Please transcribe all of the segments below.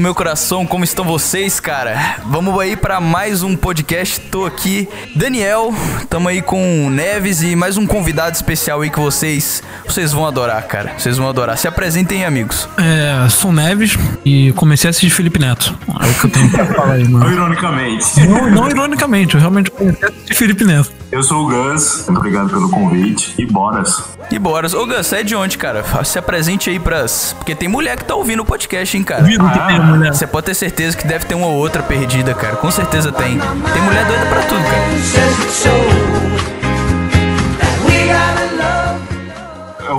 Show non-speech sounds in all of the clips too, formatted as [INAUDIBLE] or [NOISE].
do meu coração, como estão vocês, cara? Vamos aí para mais um podcast. Tô aqui, Daniel, tamo aí com Neves e mais um convidado especial aí que vocês, vocês vão adorar, cara. Vocês vão adorar. Se apresentem, amigos. É, sou Neves e comecei a assistir Felipe Neto. É o que eu tenho pra falar aí, mano. Não ironicamente. Não, não ironicamente, eu realmente comecei a assistir Felipe Neto. Eu sou o Gus, muito obrigado pelo convite e bora. E bora. Ô Gus, você é de onde, cara? Se apresente aí pras. Porque tem mulher que tá ouvindo o podcast, hein, cara. Vivo que tem mulher. Você pode ter certeza que deve ter uma outra perdida, cara. Com certeza tem. Tem mulher doida pra tudo, cara.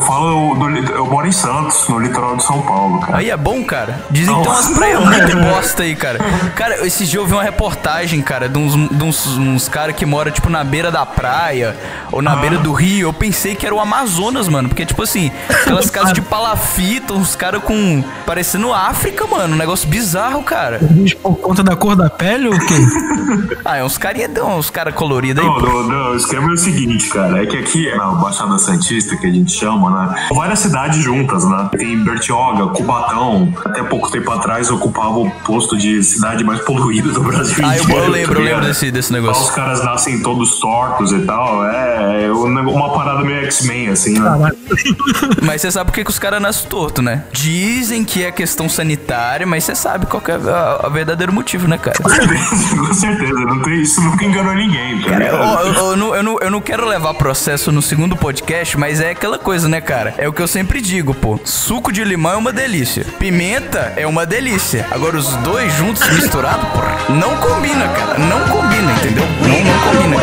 Eu falo, do, eu moro em Santos, no litoral de São Paulo, cara. Aí é bom, cara. Dizem que tem umas praias muito bosta aí, cara. Cara, esse dia eu vi uma reportagem, cara, de uns, de uns, uns caras que moram, tipo, na beira da praia ou na ah. beira do rio. Eu pensei que era o Amazonas, mano. Porque, tipo assim, aquelas [LAUGHS] casas de palafita, uns caras com. parecendo África, mano. Um negócio bizarro, cara. Por conta da cor da pele ou o quê? [LAUGHS] ah, é uns carinha, uns caras coloridos aí. Não, não, não, o esquema é o seguinte, cara. É que aqui, na Baixada Santista, que a gente chama, né? Várias cidades juntas, né? Tem Bertioga, Cubatão, até pouco tempo atrás ocupava o posto de cidade mais poluída do Brasil. Ah, eu, eu [LAUGHS] lembro, eu lembro desse, desse negócio. Os caras nascem todos tortos e tal. É, é uma parada meio X-Men, assim, né? [LAUGHS] mas você sabe por que, que os caras nascem tortos, né? Dizem que é questão sanitária, mas você sabe qual é o verdadeiro motivo, né, cara? Com certeza, com certeza. Não tem, isso nunca enganou ninguém, tá cara, eu, eu, eu, não, eu, não, eu não quero levar processo no segundo podcast, mas é aquela coisa, né, cara? É o que eu sempre digo, pô. Suco de limão é uma delícia. Pimenta é uma delícia. Agora, os dois juntos misturados, porra, não combina, cara. Não combina, entendeu? Não, não combina,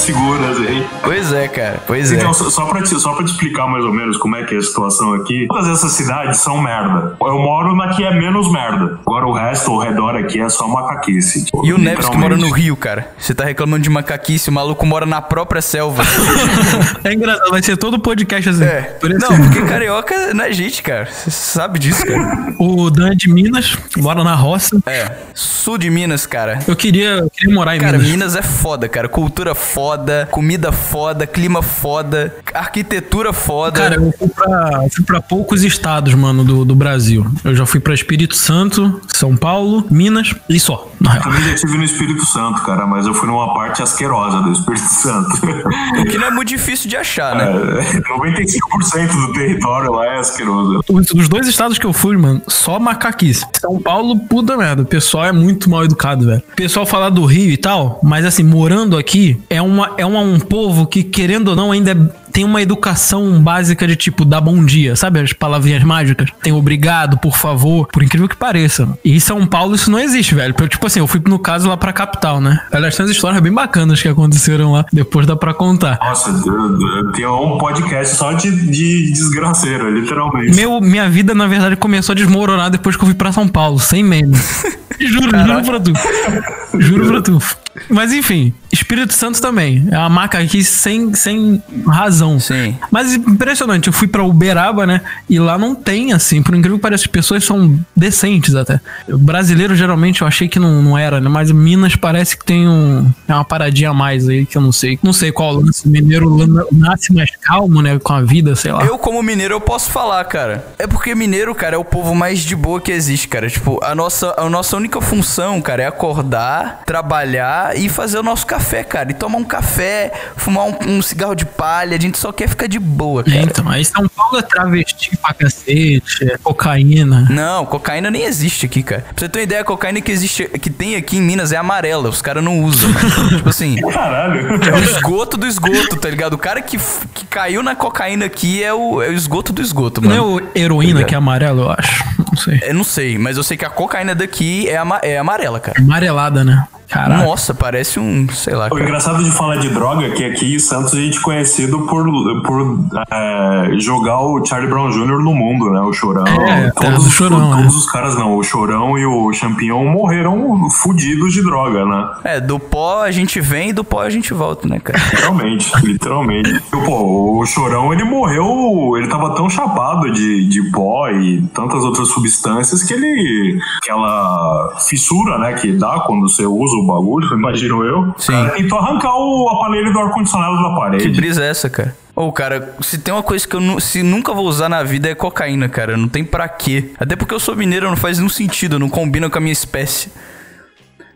seguras aí. Pois é, cara. Pois então, é. Então, só pra, te, só pra te explicar mais ou menos como é que é a situação aqui, todas essas cidades são merda. Eu moro na que é menos merda. Agora o resto, ao redor aqui, é só macaquice. Tipo, e o Neves que mora no Rio, cara? Você tá reclamando de macaquice, o maluco mora na própria selva. [LAUGHS] é engraçado, vai ser todo podcast assim. É. Por não, porque carioca não é gente, cara. Você sabe disso, cara. [LAUGHS] O Dan é de Minas, mora na roça. É. Sul de Minas, cara. Eu queria, eu queria morar em cara, Minas. Cara, Minas é foda, cara. Cultura foda, comida foda, clima foda, arquitetura foda. Cara, eu fui pra, fui pra poucos estados, mano, do, do Brasil. Eu já fui pra Espírito Santo, São Paulo, Minas e só. Eu também já estive no Espírito Santo, cara, mas eu fui numa parte asquerosa do Espírito Santo. O [LAUGHS] que não é muito difícil de achar, né? É, 95% do território lá é asqueroso. Os dois estados que eu fui, mano, só macaquice. São Paulo, puta merda. O pessoal é muito mal educado, velho. O pessoal fala do Rio e tal, mas assim, morando aqui, é, uma, é uma, um povo que, querendo ou não, ainda é tem uma educação básica de tipo dar bom dia, sabe? As palavrinhas mágicas. Tem obrigado, por favor, por incrível que pareça. E em São Paulo isso não existe, velho. Eu, tipo assim, eu fui no caso lá pra capital, né? Aliás, tem umas histórias bem bacanas que aconteceram lá. Depois dá pra contar. Nossa, tem um podcast só de, de desgraceira, literalmente. Meu, minha vida, na verdade, começou a desmoronar depois que eu fui pra São Paulo, sem meme. [LAUGHS] juro, Caraca. juro pra tu. Juro pra tu. Mas enfim, Espírito Santo também. É uma marca aqui sem, sem razão. Sim. Mas impressionante, eu fui pra Uberaba, né? E lá não tem, assim, por incrível que pareça, as pessoas são decentes até. O brasileiro, geralmente, eu achei que não, não era, né? Mas Minas parece que tem um, é uma paradinha a mais aí, que eu não sei. Não sei qual lance. O mineiro nasce mais calmo, né? Com a vida, sei lá. Eu, como mineiro, eu posso falar, cara. É porque mineiro, cara, é o povo mais de boa que existe, cara. Tipo, a nossa, a nossa única função, cara, é acordar, trabalhar e fazer o nosso café, cara. E tomar um café, fumar um, um cigarro de palha. A gente só quer ficar de boa, cara. É, então, aí São Paulo é travesti pra cacete, é cocaína. Não, cocaína nem existe aqui, cara. Pra você ter uma ideia, a cocaína que existe, que tem aqui em Minas é amarela. Os caras não usam. [LAUGHS] tipo assim. Caralho. É o esgoto do esgoto, tá ligado? O cara que, que caiu na cocaína aqui é o, é o esgoto do esgoto, mano. Não é o heroína tá que é amarelo, eu acho. Não sei. Eu não sei, mas eu sei que a cocaína daqui é, ama é amarela, cara. Amarelada, né? Caraca. Nossa, parece um, sei lá, O cara. engraçado de falar de droga é que aqui em Santos a gente é conhecido por, por é, jogar o Charlie Brown Jr. no mundo, né? O Chorão. É, todos, do Chorão, todos é. os caras não. O Chorão e o Champignon morreram fudidos de droga, né? É, do pó a gente vem e do pó a gente volta, né, cara? Literalmente, [LAUGHS] literalmente. E, Pô, o Chorão, ele morreu, ele tava tão chapado de, de pó e tantas outras substâncias que ele, aquela fissura, né, que dá quando você usa o bagulho, imagino eu, Sim. cara, tentou arrancar o aparelho do ar-condicionado da Que parede. brisa é essa, cara? Ô, cara, se tem uma coisa que eu nu- se nunca vou usar na vida é cocaína, cara. Não tem pra quê. Até porque eu sou mineiro, não faz nenhum sentido, não combina com a minha espécie.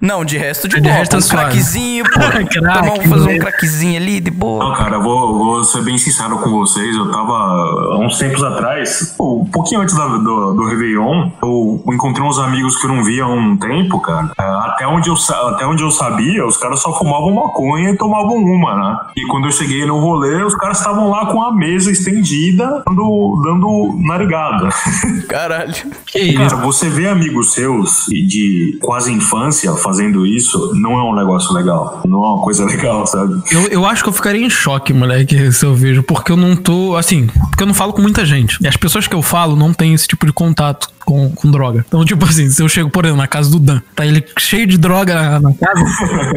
Não, de resto de, De boa. resto é um craquezinho, [LAUGHS] pô. Crack, Tomar um, fazer um né? craquezinho ali de boa. Não, cara, eu vou, vou ser bem sincero com vocês. Eu tava há uns tempos atrás, um pouquinho antes da- do, do Réveillon, eu encontrei uns amigos que eu não via há um tempo, cara. É, Até onde, eu, até onde eu sabia, os caras só fumavam maconha e tomavam uma, né? E quando eu cheguei no rolê, os caras estavam lá com a mesa estendida, dando, dando narigada. [LAUGHS] Caralho. Que isso? Cara, você vê amigos seus de quase infância fazendo isso, não é um negócio legal. Não é uma coisa [LAUGHS] legal, sabe? Eu, eu acho que eu ficaria em choque, moleque, se eu vejo, porque eu não tô, assim, porque eu não falo com muita gente. E as pessoas que eu falo não têm esse tipo de contato com, com droga. Então, tipo assim, se eu chego, por exemplo, na casa do Dan, tá ele cheio de droga na, na casa,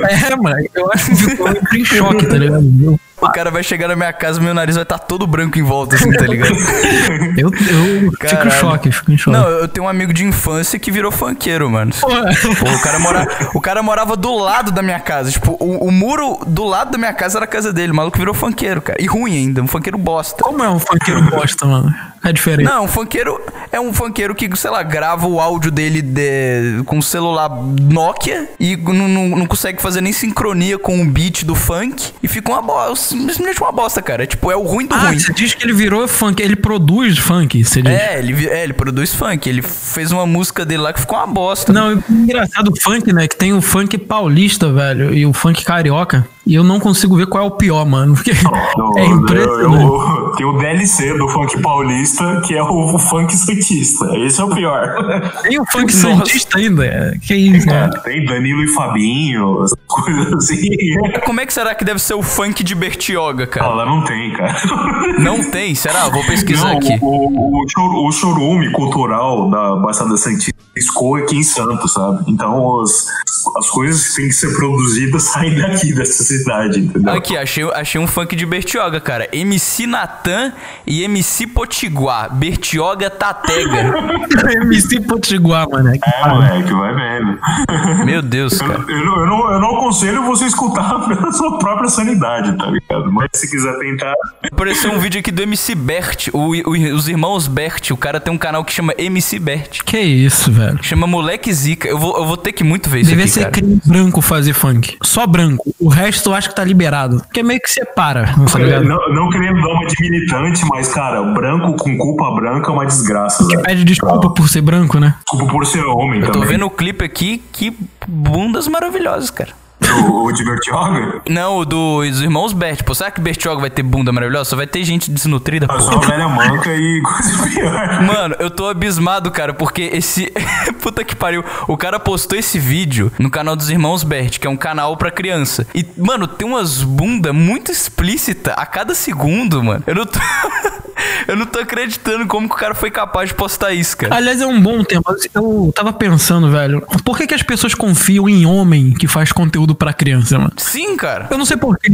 [LAUGHS] é, moleque, eu acho que eu fico em choque, tá ligado? Eu, O cara vai chegar na minha casa, meu nariz vai estar todo branco em volta, assim, tá ligado? [LAUGHS] eu, eu fico em choque, fico em choque. Não, eu tenho um amigo de infância que virou funkeiro, mano. Pô, o, cara mora, o cara morava do lado da minha casa. Tipo, o, o muro do lado da minha casa era a casa dele. O maluco virou funkeiro, cara. E ruim ainda, um funkeiro bosta. Como é um funkeiro bosta, mano? É diferente. Não, um funkeiro é um funkeiro que, sei lá, grava o áudio dele de- com um celular Nokia e não, não, não consegue fazer nem sincronia com o beat do funk e fica uma bosta, simplesmente uma bosta, cara. É tipo, é o ruim do Ah, ruim. você diz que ele virou funk, ele produz funk, você diz? É ele, é, ele produz funk. Ele fez uma música dele lá que ficou uma bosta. Não, engraçado o funk, né? Que tem o funk paulista, velho, e o funk carioca. E eu não consigo ver qual é o pior, mano. Porque [LAUGHS] Eu- é impressionante. eu- Tem o DLC do funk paulista, que é o funk santista. Esse é o pior. [LAUGHS] Tem o funk Nossa. santista ainda. Que isso, É, mano. tem Danilo e Fabinho, essas [LAUGHS] coisas assim. Como é que será que deve ser o funk de Bertioga, cara? Ela não tem, cara. Não tem? Será? Vou pesquisar Não, aqui. O, o, o chorume cultural da Baixada Santista escoa aqui em Santos, sabe? Então os- as coisas que têm que ser produzidas saem daqui, dessa cidade, entendeu? Aqui, achei, achei um funk de Bertioga, cara. MC Natan e MC Potiguar. Bertioga Tatega. [LAUGHS] MC Potiguar, mano. É, moleque, vai vendo. Meu Deus, Eu, cara. eu não, eu, não, eu não aconselho você escutar [LAUGHS] pela sua própria sanidade, tá ligado? Mas se quiser tentar. Apareceu um vídeo aqui do MC Bert, o- o- os irmãos Bert. O cara tem um canal que chama MC Bert. Que isso, velho. Chama Moleque Zica. Eu vou, eu vou ter que muito ver isso Devia aqui, ser cara. crime branco fazer funk. Só branco. O resto eu acho que tá liberado. Porque meio que separa, tá ligado? Não, não querendo dar uma de militante, mas, cara, branco com culpa branca é uma desgraça, velho. Pede desculpa por ser branco, né? Desculpa por ser homem Tô também. vendo o clipe aqui, que bundas maravilhosas, cara. O, o de Bertioga? Não, o do- dos irmãos Bert. Pô, será que Bertioga vai ter bunda maravilhosa? Só vai ter gente desnutrida, pô. só velha manca e coisa pior. Mano, eu tô abismado, cara, porque esse. [LAUGHS] Puta que pariu. O cara postou esse vídeo no canal dos Irmãos Bert, que é um canal pra criança. E, mano, tem umas bunda muito explícita a cada segundo, mano. Eu não tô. [LAUGHS] [LAUGHS] eu não tô acreditando como que o cara foi capaz de postar isso, cara. Aliás, é um bom tema. Eu tava pensando, velho, por que, que as pessoas confiam em homem que faz conteúdo pra criança, mano? Sim, cara. Eu não sei porquê.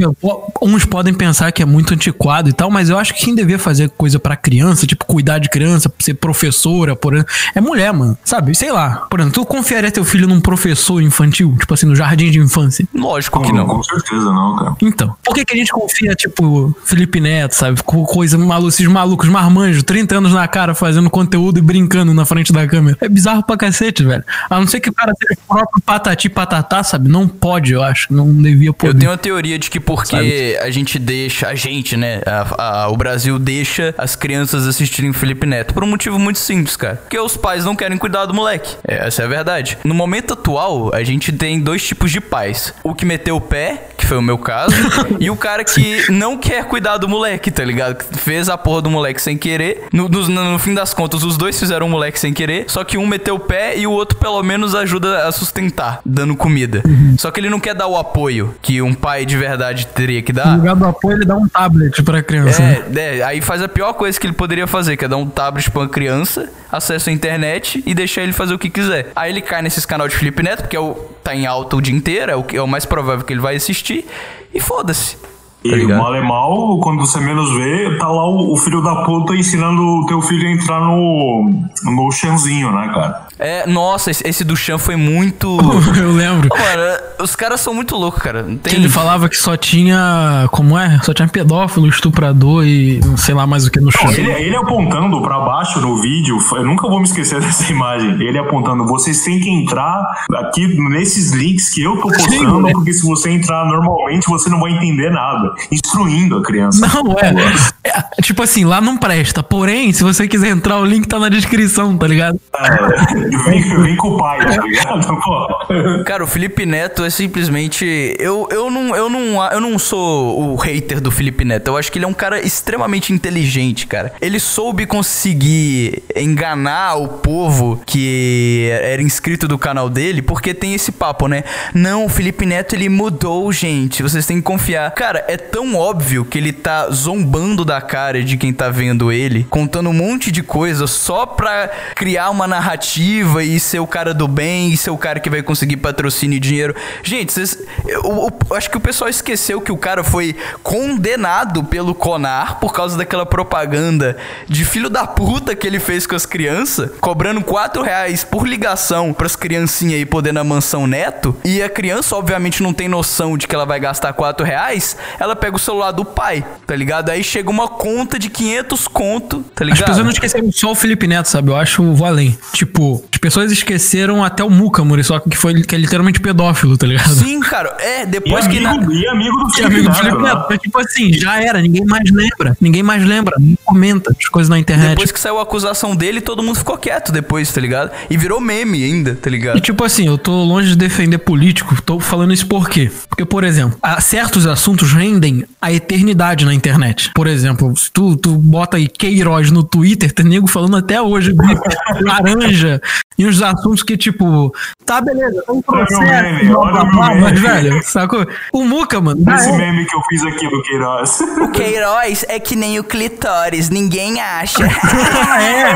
Uns podem pensar que é muito antiquado e tal, mas eu acho que quem devia fazer coisa pra criança, tipo cuidar de criança, ser professora, por exemplo, é mulher, mano. Sabe? Sei lá. Por exemplo, tu confiaria teu filho num professor infantil, tipo assim, no jardim de infância? Lógico que não. com certeza não, cara. Então, por que, que a gente confia, tipo, Felipe Neto, sabe? Com coisa maluca, esses malucos marmanjos, 30 anos na cara, fazendo conteúdo e brincando na frente da câmera. É bizarro pra cacete, velho. A não ser que o cara seja o próprio patati patatá, sabe? Não pode, eu acho. Não devia poder. Eu tenho uma teoria de que porque a gente deixa, a gente, né? a- a- o Brasil deixa as crianças assistirem Felipe Neto. Por um motivo muito simples, cara. Porque os pais não querem cuidar do moleque. É, essa é a verdade. No momento atual, a gente tem dois tipos de pais. O que meteu o pé, que foi o meu caso, [LAUGHS] e o cara que não quer cuidar do moleque, tá ligado? Que Fez a porra do moleque sem querer. No, no, no fim das contas, os dois fizeram o moleque sem querer, só que um meteu o pé e o outro pelo menos ajuda a sustentar, dando comida. Só que ele não quer dar o apoio que um pai de verdade teria que No dar. lugar do apoio, ele dá um tablet pra criança. né? É, é, aí faz a pior coisa que ele poderia fazer, que é dar um tablet pra uma criança, acesso à internet e deixar ele fazer o que quiser. Aí ele cai nesses canal de Felipe Neto, porque é o, tá em alta o dia inteiro, é o, que- é o mais provável que ele vai assistir, e foda-se. E Tá ligado? mal é mal, quando você menos vê, tá lá o, o filho da puta ensinando o teu filho a entrar no, no chanzinho, né, cara? É, nossa, esse, esse do Chan foi muito. [LAUGHS] Eu lembro. Mano, os caras são muito loucos, cara. Que tem. ele falava que só tinha. Como é? Só tinha pedófilo, estuprador e não sei lá mais o que no chão. Ele, ele apontando pra baixo no vídeo, eu nunca vou me esquecer [LAUGHS] dessa imagem. Ele apontando, vocês têm que entrar aqui nesses links que eu tô postando, é. porque se você entrar normalmente, você não vai entender nada. Instruindo a criança. Não, é. É, Tipo assim, lá não presta. Porém, se você quiser entrar, o link tá na descrição, tá ligado? É, vem, vem com o pai, tá ligado? [LAUGHS] Pô. Cara, o Felipe Neto é simplesmente. Eu, eu, não, eu, não, eu não sou o hater do Felipe Neto. Eu acho que ele é um cara extremamente inteligente, cara. Ele soube conseguir enganar o povo que era inscrito do canal dele, porque tem esse papo, né? Não, o Felipe Neto ele mudou, gente. Vocês têm que confiar. Cara, é tão óbvio que ele tá zombando da cara de quem tá vendo ele, contando um monte de coisa só pra criar uma narrativa e ser o cara do bem e ser o cara que vai conseguir patrocínio e dinheiro. Gente, vocês. Eu, eu- acho que o pessoal esqueceu que o cara foi condenado pelo Conar por causa daquela propaganda de filho da puta que ele fez com as crianças, cobrando 4 reais por ligação pras criancinhas aí poder na mansão neto. E a criança, obviamente, não tem noção de que ela vai gastar 4 reais. Ela pega o celular do pai, tá ligado? Aí chega uma conta de 500 conto, tá As ligado? pessoas não esqueceram só o Felipe Neto, sabe? Eu acho o vou além. Tipo, as pessoas esqueceram até o Muca, Muri, só que foi que é literalmente pedófilo, tá ligado? Sim, cara. É, E depois que. na- amigo, e amigo do Que amigo do Felipe? Neto. Mas, tipo assim, já era, ninguém mais lembra. Ninguém mais lembra, não comenta as coisas na internet. Depois que saiu a acusação dele, todo mundo ficou quieto depois, tá ligado? E virou meme ainda, tá E ligado? tipo assim, eu tô longe de defender político, tô falando isso por quê? Porque, por exemplo, há certos assuntos rendem a eternidade na internet. Por exemplo, se tu, tu bota aí Queiroz no Twitter, tem nego falando até hoje de [LAUGHS] laranja e uns assuntos que, tipo, tá beleza, tem um Olha processo, meme, blá, blá, mas, velho, sacou? O Muca, mano, Esse meme que eu fiz aqui do Queiroz. O Queiroz é que nem o clitóris, ninguém acha. [LAUGHS] é,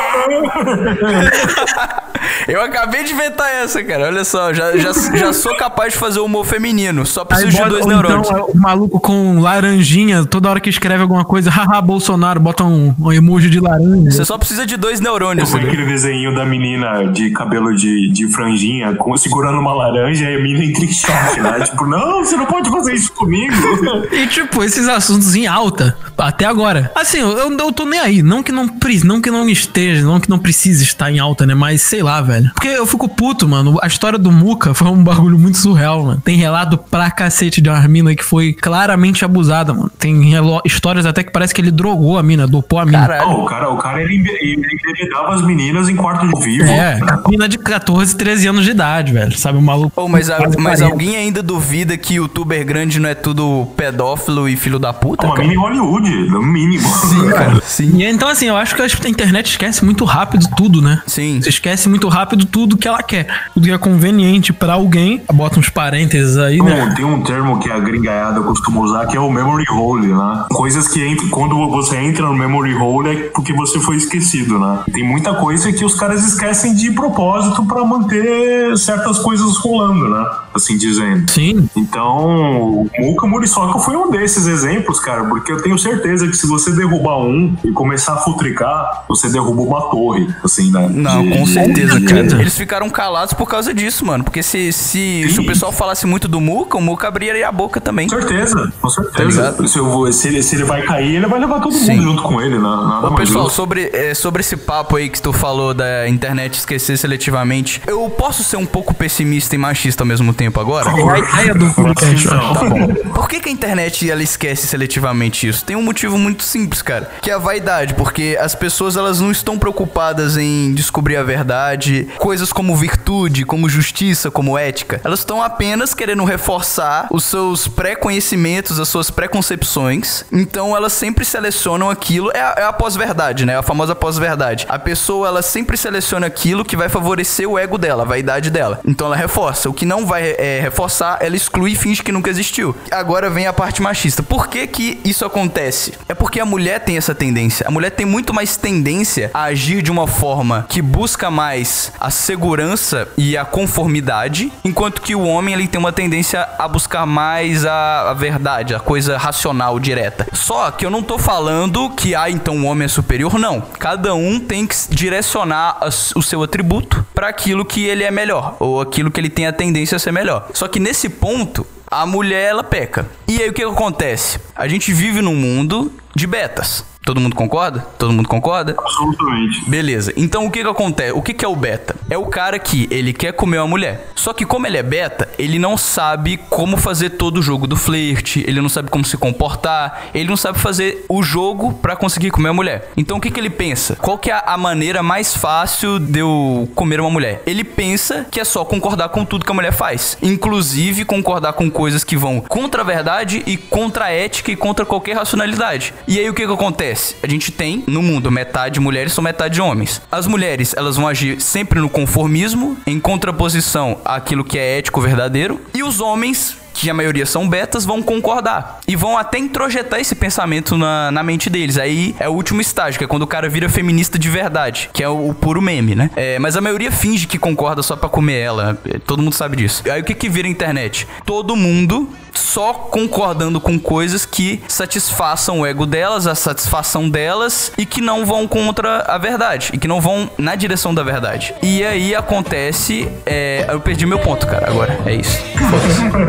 [LAUGHS] Eu acabei de inventar essa, cara. Olha só, já, já, já sou capaz de fazer humor feminino. Só Aí preciso de dois ou neurônios. Então, é o maluco com laranjinha, toda hora que escreve alguma coisa, [LAUGHS] haha, Bolsonaro, bota um, um emoji de laranja. Você só precisa de dois neurônios. Foi né? aquele desenho da menina de cabelo de, de franjinha com, segurando uma laranja e a menina entra em choque, né? [LAUGHS] tipo, não, você não pode fazer isso comigo. [LAUGHS] E, tipo, esses assuntos em alta, até agora. Assim, eu, eu, tô nem aí. Não que não, não que não esteja, não que não precise estar em alta, né? Mas sei lá, velho. Porque eu fico puto, mano. A história do Muca foi um bagulho muito surreal, mano. Tem relato pra cacete de uma mina que foi claramente abusada, mano. Tem histórias até que parece que ele drogou a mina, dopou a mina. Caralho. Não, o cara, o cara ele, ele enveredava as meninas em quarto de vivo. É, mina de 14, 13 anos de idade, velho. Sabe, o maluco. Pô, mas, a- mas 40. alguém ainda duvida que youtuber grande não é tudo pedófilo e filho da puta? Uma cara? mini Hollywood, no mínimo. Sim, [LAUGHS] cara. Sim. E então, assim, eu acho que a internet esquece muito rápido tudo, né? Sim. Você esquece muito rápido tudo que ela quer. Tudo que é conveniente pra alguém. Bota uns parênteses aí, Tem né? um- Tem um termo que a gringaiada costuma usar que é o memory hole, né? Coisas que entra- quando você entra no memory hole é porque você foi esquecido, né? Tem muita coisa que os caras esquecem de propósito pra manter certas coisas rolando, né? Assim dizendo. Sim. Então, o Muka Muriçoca foi um desses exemplos, cara, porque eu tenho certeza que se você derrubar um e começar a futricar, você derruba uma torre, assim, né? Não, De- com certeza, de- cara. Eles ficaram calados por causa disso, mano. Porque se, se, se o pessoal falasse muito do Muca, o Muca abriria a boca também. Com certeza, com Tá certeza. ligado? se, eu vou- se ele, se ele vai cair, ele vai levar todo mundo Sim. junto com ele, né? Nada Ô, mais pessoal, sobre, é, sobre esse papo aí que tu falou da internet esquecer seletivamente, eu posso ser um pouco pessimista e machista ao mesmo tempo agora? É a ideia do. Não. Tá bom. Por que, que a internet ela esquece seletivamente isso? Tem um um motivo muito simples, cara, que é a vaidade, porque as pessoas elas não estão preocupadas em descobrir a verdade, coisas como virtude, como justiça, como ética. Elas estão apenas querendo reforçar os seus pré-conhecimentos, as suas preconcepções. Então elas sempre selecionam aquilo, é a, é a pós-verdade, né? A famosa pós-verdade. A pessoa ela sempre seleciona aquilo que vai favorecer o ego dela, a vaidade dela. Então ela reforça. O que não vai é, reforçar, ela exclui e finge que nunca existiu. Agora vem a parte machista. Por que que isso acontece? É porque a mulher tem essa tendência. A mulher tem muito mais tendência a agir de uma forma que busca mais a segurança e a conformidade, enquanto que o homem ele tem uma tendência a buscar mais a, a verdade, a coisa racional, direta. Só que eu não tô falando que, ah, então o homem é superior, não. Cada um tem que direcionar o seu atributo para aquilo que ele é melhor, ou aquilo que ele tem a tendência a ser melhor. Só que nesse ponto, a mulher ela peca. E aí o que acontece? A gente vive num mundo de betas. Todo mundo concorda? Todo mundo concorda? Absolutamente. Beleza. Então o que que acontece? O que que é o beta? É o cara que ele quer comer uma mulher. Só que como ele é beta, ele não sabe como fazer todo o jogo do flerte, ele não sabe como se comportar, ele não sabe fazer o jogo para conseguir comer a mulher. Então o que que ele pensa? Qual que é a maneira mais fácil de eu comer uma mulher? Ele pensa que é só concordar com tudo que a mulher faz, inclusive concordar com coisas que vão contra a verdade e contra a ética e contra qualquer racionalidade. E aí o que que acontece? Acontece? A gente tem no mundo metade mulheres ou metade homens. As mulheres, elas vão agir sempre no conformismo, em contraposição àquilo que é ético verdadeiro, e os homens que a maioria são betas, vão concordar. E vão até introjetar esse pensamento na, na mente deles. Aí é o último estágio, que é quando o cara vira feminista de verdade, que é o, o puro meme, né? É, mas a maioria finge que concorda só pra comer ela. Todo mundo sabe disso. Aí o que que vira internet? Todo mundo só concordando com coisas que satisfaçam o ego delas, a satisfação delas e que não vão contra a verdade e que não vão na direção da verdade. E aí acontece, é, eu perdi meu ponto, cara. Agora é isso.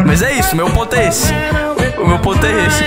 Mas é isso, meu ponto é esse. O meu ponto é esse,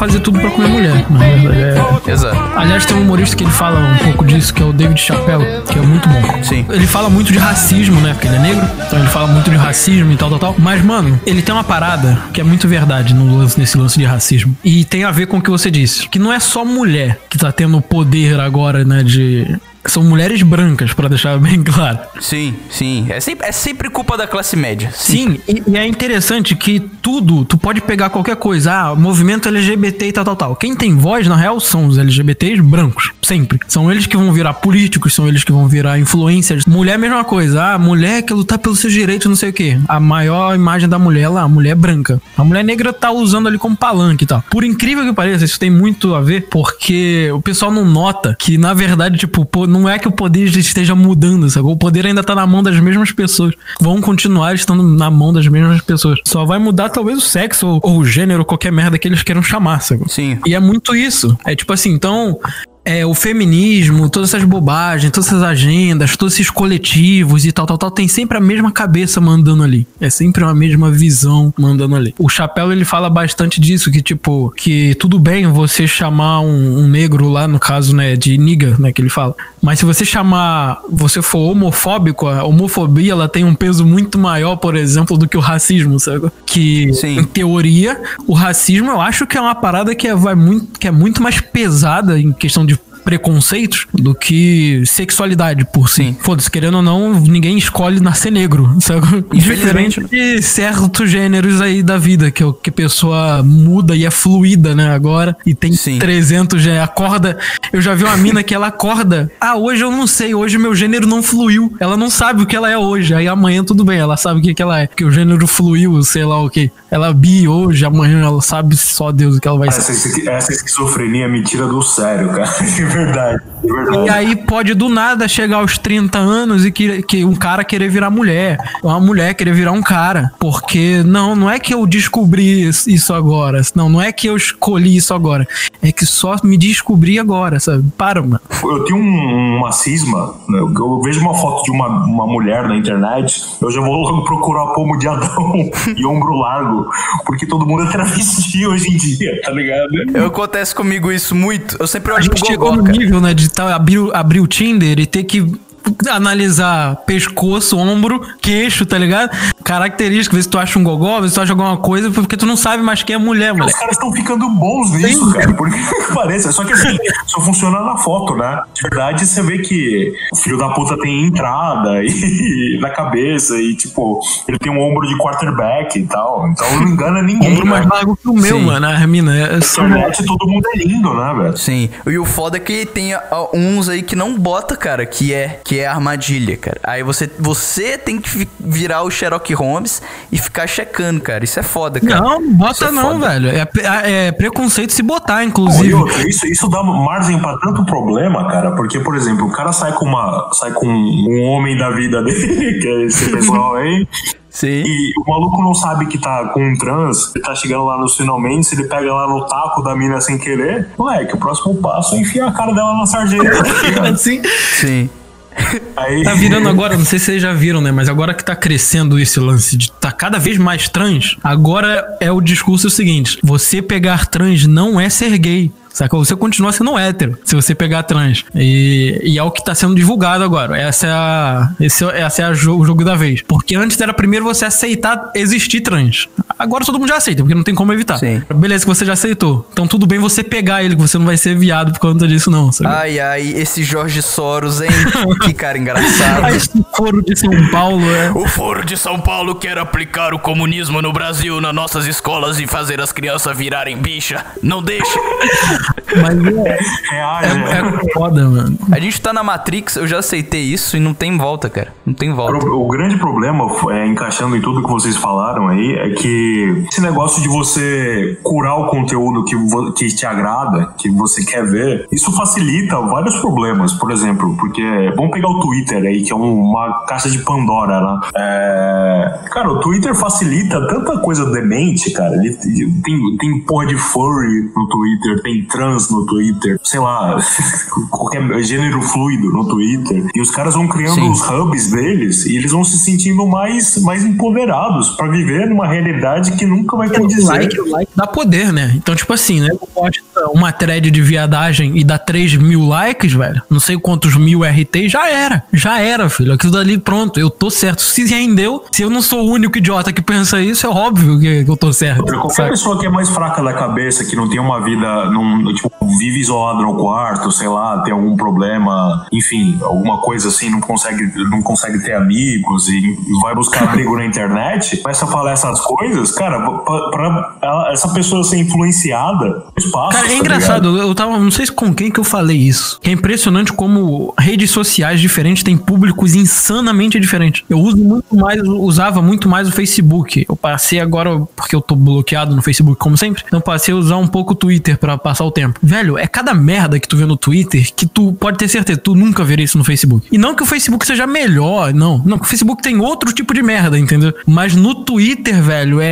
fazer tudo pra comer mulher. Na verdade, é... Exato. Aliás, tem um humorista que ele fala um pouco disso, que é o David Chappelle, que é muito bom. Sim. Ele fala muito de racismo, né? Porque ele é negro, então ele fala muito de racismo e tal, tal, tal. Mas, mano, ele tem uma parada que é muito verdade no lance, nesse lance de racismo. E tem a ver com o que você disse. Que não é só mulher que tá tendo o poder agora, né? De são mulheres brancas, para deixar bem [LAUGHS] claro. Sim, sim. É sempre, é sempre culpa da classe média. Sim, sim e, e, é interessante que tudo, tu pode pegar qualquer coisa, ah, movimento LGBT e tal, tal, tal. Quem tem voz, na real, são os LGBTs brancos, sempre. São eles que vão virar políticos, são eles que vão virar influencers. Mulher, mesma coisa. Ah, mulher quer lutar pelos seus direitos, não sei o quê. A maior imagem da mulher lá, a mulher branca. A mulher negra tá usando ali como palanque e tal. Por incrível que pareça, isso tem muito a ver, porque o pessoal não nota que, na verdade, tipo, pô, não é que o poder esteja mudando, sabe? O poder ainda tá na mão das mesmas pessoas. Vão continuar estando na mão das mesmas pessoas. Só vai mudar talvez o sexo ou, ou o gênero, qualquer merda que eles queiram chamar, sabe? Sim. E é muito isso. É tipo assim, então, é, o feminismo, todas essas bobagens, todas essas agendas, todos esses coletivos e tal, tal, tal, tem sempre a mesma cabeça mandando ali. É sempre a mesma visão mandando ali. O Chapéu, ele fala bastante disso, que tipo, que tudo bem você chamar um, um negro lá, no caso, né, de niga, né, que ele fala. Mas se você chamar, você for homofóbico, a homofobia, ela tem um peso muito maior, por exemplo, do que o racismo, sabe? Que, Sim. em teoria, o racismo eu acho que é uma parada que é, vai muito, que é muito mais pesada em questão de preconceitos do que sexualidade por si. Foda-se, querendo ou não, ninguém escolhe nascer negro, sabe? Diferente de certos gêneros aí da vida, que, é que a pessoa muda e é fluida, né, agora, e tem Sim. 300 gêneros. Acorda, eu já vi uma mina que ela acorda, [LAUGHS] ah, hoje eu não sei, hoje meu gênero não fluiu, ela não sabe o que ela é hoje, aí amanhã tudo bem, ela sabe o que, que ela é, que o gênero fluiu, sei lá o que. Ela bi hoje, amanhã ela sabe só Deus o que ela vai essa, ser. Essa esquizofrenia me tira do sério, cara. [LAUGHS] [LAUGHS] verdade, é verdade. E aí pode do nada chegar aos 30 anos e que, que um cara querer virar mulher, ou uma mulher querer virar um cara. Porque não, não é que eu descobri isso agora. Não, não é que eu escolhi isso agora. É que só me descobri agora, sabe? Para, mano. Eu tenho um, uma cisma, né? eu, eu vejo uma foto de uma, uma mulher na internet, eu já vou logo procurar pomo de Adão [LAUGHS] e ombro largo, porque todo mundo é travesti [LAUGHS] hoje em dia, tá ligado? Eu, acontece comigo isso muito. Eu sempre olho pro chegou Gogó. Nível, né, de tá, abrir, abrir o Tinder e ter que analisar pescoço, ombro, queixo, tá ligado? Característica, ver se tu acha um gogó, ver se tu acha alguma coisa, porque tu não sabe mais quem é mulher, Os moleque. caras estão ficando bons nisso, Sim. cara, por incrível [LAUGHS] que pareça. Só que assim, só funciona na foto, né? De verdade, você vê que o filho da puta tem entrada e [LAUGHS] na cabeça e, tipo, ele tem um ombro de quarterback e tal. Então não engana ninguém. Ombro mais né? largo que o meu, Sim. mano, a mina. É internet todo mundo é lindo, né, velho? Sim. E o foda é que tem ó, uns aí que não bota, cara, que é que é armadilha, cara. Aí você você tem que virar o Sherlock Holmes e ficar checando, cara. Isso é foda, cara. Não, não bota é não, foda. velho. É, pre- é preconceito se botar, inclusive. outra, isso, isso dá margem pra tanto problema, cara, porque, por exemplo, o cara sai com uma. sai com um homem da vida [LAUGHS] dele, que é esse pessoal aí, [LAUGHS] Sim. e o maluco não sabe que tá com um trans, ele tá chegando lá no finalmente, se ele pega lá no taco da mina sem querer, moleque, o próximo passo é enfiar a cara dela na sarjeta. Assim, [LAUGHS] Sim. Aí, tá virando agora, não sei se vocês já viram, né? Mas agora que tá crescendo esse lance de tá cada vez mais trans, agora é o discurso seguinte: você pegar trans não é ser gay. Saca? Você continua sendo hétero se você pegar trans. E, e é o que tá sendo divulgado agora. Essa é a, esse, é- essa é a o jogo da vez. Porque antes era primeiro você aceitar existir trans. Agora todo mundo já aceita, porque não tem como evitar. Sim. Beleza, que você já aceitou. Então tudo bem você pegar ele, que você não vai ser viado por conta disso, não. Sabe? Ai, ai, esse Jorge Soros, hein? [LAUGHS] que cara engraçado. Ah, esse foro de São Paulo é. O Foro de São Paulo quer aplicar o comunismo no Brasil, nas nossas escolas e fazer as crianças virarem bicha. Não deixa. [LAUGHS] Mas é, né? é, é foda, mano. A gente tá na Matrix, eu já aceitei isso e não tem volta, cara. Não tem volta. O grande problema, é, encaixando em tudo que vocês falaram aí, é que esse negócio de você curar o conteúdo que, que te agrada, que você quer ver, isso facilita vários problemas. Por exemplo, porque vamos pegar o Twitter aí, que é um- uma caixa de Pandora, né? É, cara, o Twitter facilita tanta coisa demente, cara. Ele tem, tem porra de furry no Twitter, tem trans no Twitter, sei lá, [LAUGHS] qualquer gênero fluido no Twitter. E os caras vão criando Sim. os hubs deles e eles vão se sentindo mais, mais empoderados pra viver numa realidade que nunca vai O condizer. like, o like dá poder, né? Então, tipo assim, né? Eu posto uma thread de viadagem e dá 3 mil likes, velho. Não sei quantos mil RT, já era. Já era, filho. Aquilo dali, pronto. Eu tô certo. Se rendeu, se eu não sou o único idiota que pensa isso, é óbvio que, que eu tô certo. Pra qualquer sabe? pessoa que é mais fraca da cabeça, que não tem uma vida, não, tipo, vive isolado no quarto, sei lá, tem algum problema, enfim, alguma coisa assim, não consegue, não consegue ter amigos e vai buscar [LAUGHS] abrigo na internet, começa a falar essas coisas, cara, pra, pra ela- essa pessoa ser influenciada, espaço. Cara, é tá engraçado, ligado? eu tava, não sei com quem que eu falei isso. É impressionante como redes sociais diferentes têm públicos insanamente diferentes. Eu uso muito mais, usava muito mais o Facebook. Eu passei agora, porque eu tô bloqueado no Facebook, como sempre, então passei a usar um pouco o Twitter pra passar o tempo. Velho, é cada merda que tu vê no Twitter que tu pode ter certeza, tu nunca veria isso no Facebook. E não que o Facebook seja melhor, não. Não, que o Facebook tem outro tipo de merda, entendeu? Mas no Twitter, velho, é,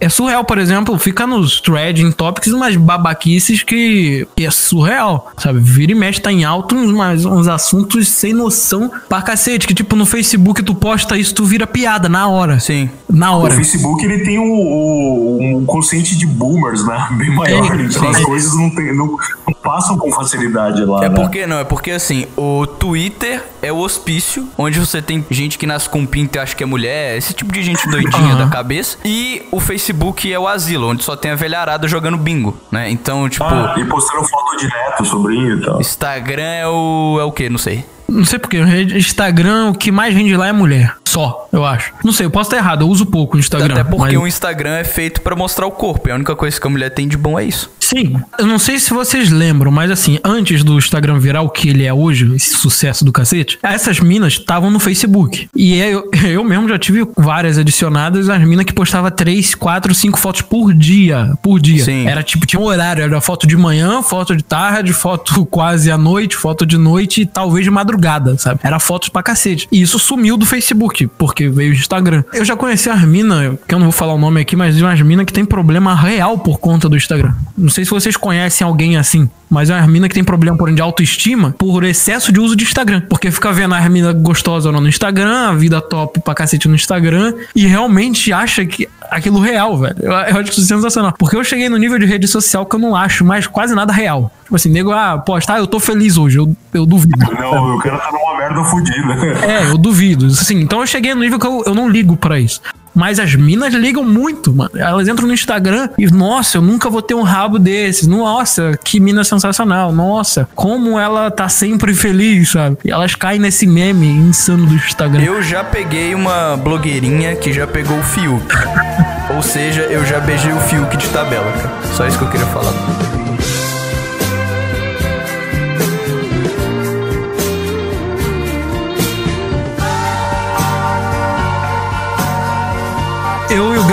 é surreal, por exemplo, fica nos trending topics umas babaquices que, que é surreal, sabe? Vira e mexe, tá em alto uns, mas uns assuntos sem noção pra cacete, que tipo no Facebook tu posta isso, tu vira piada na hora. Sim. Na O hora. Facebook ele tem o, o, um consciente de boomers, né? [LAUGHS] Bem maior. Sim, então sim. as coisas não, tem, não, não passam com facilidade lá. É né? porque não, é porque assim, o Twitter é o hospício, onde você tem gente que nasce com pinto e acha que é mulher, esse tipo de gente doidinha Aham. da cabeça. E o Facebook é o asilo, onde só tem a velharada jogando bingo, né? Então, tipo, Ah, e postando foto de neto, sobrinho e tal. Instagram é o. é o quê? Não sei. Não sei porque. Instagram, o que mais vende lá é mulher. Só, eu acho. Não sei, eu posso estar errado. Eu uso pouco o Instagram. Até porque mas- o Instagram é feito pra mostrar o corpo. E a única coisa que a mulher tem de bom é isso. Sim, eu não sei se vocês lembram, mas assim, antes do Instagram virar o que ele é hoje, esse sucesso do cacete, essas minas estavam no Facebook. E eu, [LAUGHS] eu mesmo já tive várias adicionadas, as minas que postava 3, 4, 5 fotos por dia. Por dia. Sim. Era tipo, tinha um horário, era foto de manhã, foto de tarde, foto [LAUGHS] quase à noite, foto de noite e talvez de madrugada, sabe? Era fotos pra cacete. E isso sumiu do Facebook, porque veio o Instagram. Eu já conheci as minas, que eu não vou falar o nome aqui, mas umas minas que tem problema real por conta do Instagram. Não sei se vocês conhecem alguém assim, mas é uma mina que tem problema, porém, de autoestima por excesso de uso de Instagram. Porque fica vendo a mina gostosa no Instagram, a vida top pra cacete no Instagram, e realmente acha que aquilo real, velho. Eu, eu acho isso sensacional. Porque eu cheguei no nível de rede social que eu não acho mais quase nada real. Tipo assim, nego, ah, posta, ah, eu tô feliz hoje, eu, eu duvido. [LAUGHS] Não, o cara tá numa merda fodida. É, eu duvido. Assim, então eu cheguei no nível que eu, eu não ligo pra isso. Mas as minas ligam muito, mano. Elas entram no Instagram e, nossa, eu nunca vou ter um rabo desses. Nossa, que mina sensacional. Nossa, como ela tá sempre feliz, sabe? E elas caem nesse meme insano do Instagram. Eu já peguei uma blogueirinha que já pegou o Fiuk. [LAUGHS] Ou seja, eu já beijei o Fiuk de tabela, cara. Só isso que eu queria falar.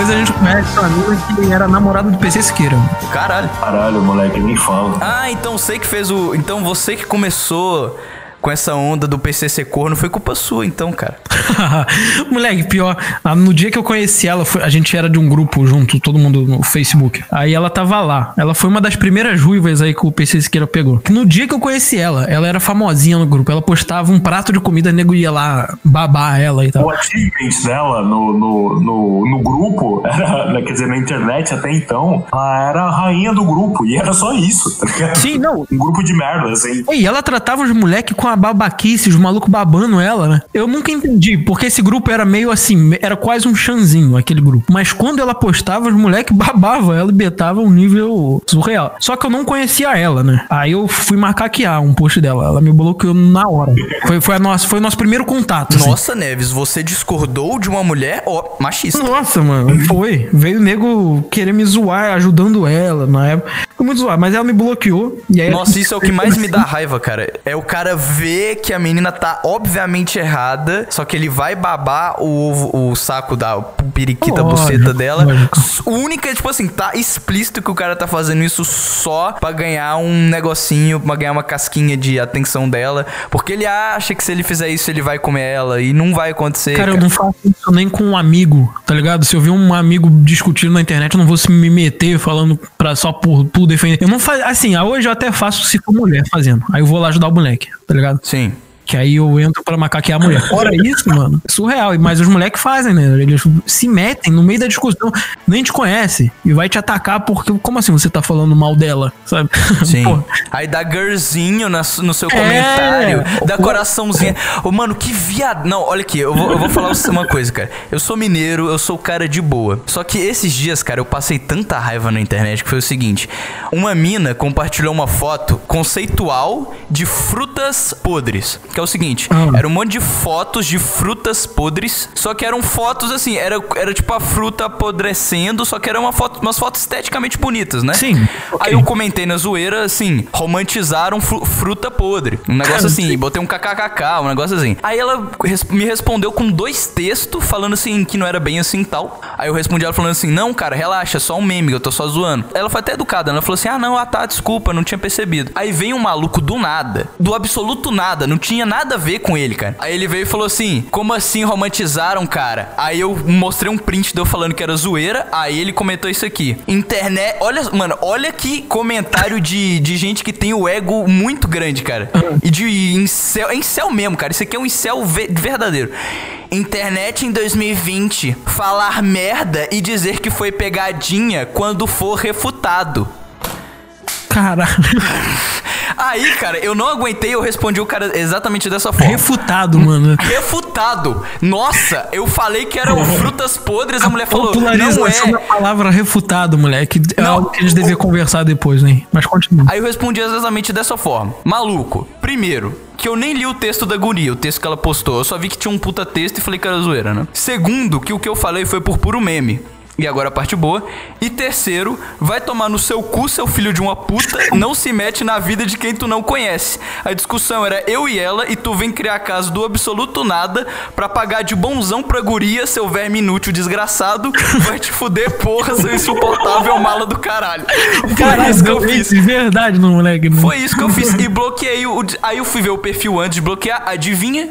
Gus a gente conhece uma mina que era namorada do PC Siqueira. Caralho. Caralho, moleque, nem fala. Ah, então sei que fez o. Então você que começou com essa onda do PCC corno foi culpa sua, então, cara. [LAUGHS] Moleque, pior. No dia que eu conheci ela, foi- a gente era de um grupo junto, todo mundo no Facebook. Aí ela tava lá. Ela foi uma das primeiras ruivas aí que o PC Siqueira pegou. No dia que eu conheci ela, ela era famosinha no grupo. Ela postava um prato de comida, nego ia lá babar ela e tal. O achievement dela no, no, no, no grupo, era, quer dizer, na internet até então, ela era a rainha do grupo. E era só isso, tá ligado? Sim, não. Um grupo de merda, assim. E ela tratava os moleques com a babaquice, os malucos babando ela, né? Eu nunca entendi, porque esse grupo era meio assim, era quase um chanzinho, aquele grupo. Mas quando ela postava, os moleques [LAUGHS] babavam ela e betavam um nível surreal. Só que eu não conhecia ela, né? Aí eu fui macaquear um post dela. Ela me bloqueou na hora. Foi, foi, a nossa, foi o nosso primeiro contato. assim. Nossa, Neves, você discordou de uma mulher, ó, machista. Nossa, mano, foi. Veio o nego querer me zoar, ajudando ela na época. Foi muito zoar, mas ela me bloqueou. E aí Nossa, [LAUGHS] isso é o que mais me dá raiva, cara. É o cara ver que a menina tá obviamente errada, só que ele vai babar o, ovo- o saco da periquita Lógico, buceta dela. lógico. Única, tipo assim, tá explícito que o cara tá fazendo isso só pra ganhar um negocinho, pra ganhar uma casquinha de atenção dela. Porque ele acha que se ele fizer isso, ele vai comer ela. E não vai acontecer. Cara, Cara, eu não faço isso nem com um amigo, tá ligado? Se eu ver um amigo discutindo na internet, eu não vou se me meter falando pra, só por, por defender. Eu não faço. Assim, hoje eu até faço se for mulher fazendo. Aí eu vou lá ajudar o moleque, tá ligado? Sim. Que aí eu entro pra macaquear a mulher. Fora [LAUGHS] isso, mano, é surreal. Mas os moleques fazem, né? Eles se metem no meio da discussão, nem te conhece e vai te atacar porque, como assim você tá falando mal dela, sabe? [LAUGHS] Sim. Pô, Aí dá girzinho na no seu É. comentário, dá coraçãozinho. Ô, mano, que viado. Não, olha aqui, eu vou, eu vou falar uma coisa, cara. Eu sou mineiro, eu sou cara de boa. Só que esses dias, cara, eu passei tanta raiva na internet que foi o seguinte: uma mina compartilhou uma foto conceitual de frutas podres. Que é o seguinte: Ah. era um monte de fotos de frutas podres, só que eram fotos assim, era, era tipo a fruta apodrecendo, só que eram uma foto, umas fotos esteticamente bonitas, né? Sim, ok. Aí eu comentei na zoeira, assim, romantizaram fru- fruta podre. Um negócio assim, sim. botei um kkkk, um negócio assim. Aí ela res- me respondeu com dois textos, falando assim, que não era bem assim e tal. Aí eu respondi ela falando assim, não, cara, relaxa, é só um meme, eu tô só zoando. Ela foi até educada, né? Ela falou assim, ah, não, ah tá, desculpa, não tinha percebido. Aí vem um maluco do nada, do absoluto nada, não tinha nada a ver com ele, cara. Aí ele veio e falou assim, como assim romantizaram, cara? Aí eu mostrei um print de eu falando que era zoeira, aí ele comentou isso aqui. Internet, olha, mano, olha que comentário de, de gente que tem o ego muito grande, cara. E de incel, é incel mesmo, cara. Isso aqui é um incel ve- verdadeiro. Internet em 2020, falar merda e dizer que foi pegadinha quando for refutado. caralho. [LAUGHS] Aí, cara, eu não aguentei, eu respondi o cara exatamente dessa forma. Refutado, mano. Refutado. Nossa, eu falei que eram frutas podres, a mulher falou, não Popularização da é. palavra refutado, moleque. É Não. algo que a gente devia conversar depois, né? Mas continua. Aí eu respondi exatamente dessa forma. Maluco, primeiro, que eu nem li o texto da guria, o texto que ela postou. Eu só vi que tinha um puta texto e falei que era zoeira, né? Segundo, que o que eu falei foi por puro meme. E agora a parte boa. E terceiro, vai tomar no seu cu, seu filho de uma puta, não se mete na vida de quem tu não conhece. A discussão era eu e ela, e tu vem criar caso do absoluto nada pra pagar de bonzão pra guria, seu verme inútil desgraçado. Vai te fuder, porra, seu insuportável mala do caralho. Foi Caralho, isso que eu fiz. de verdade no moleque. né? Foi isso que eu fiz. E bloqueei o. Aí eu fui ver o perfil antes de bloquear. Adivinha?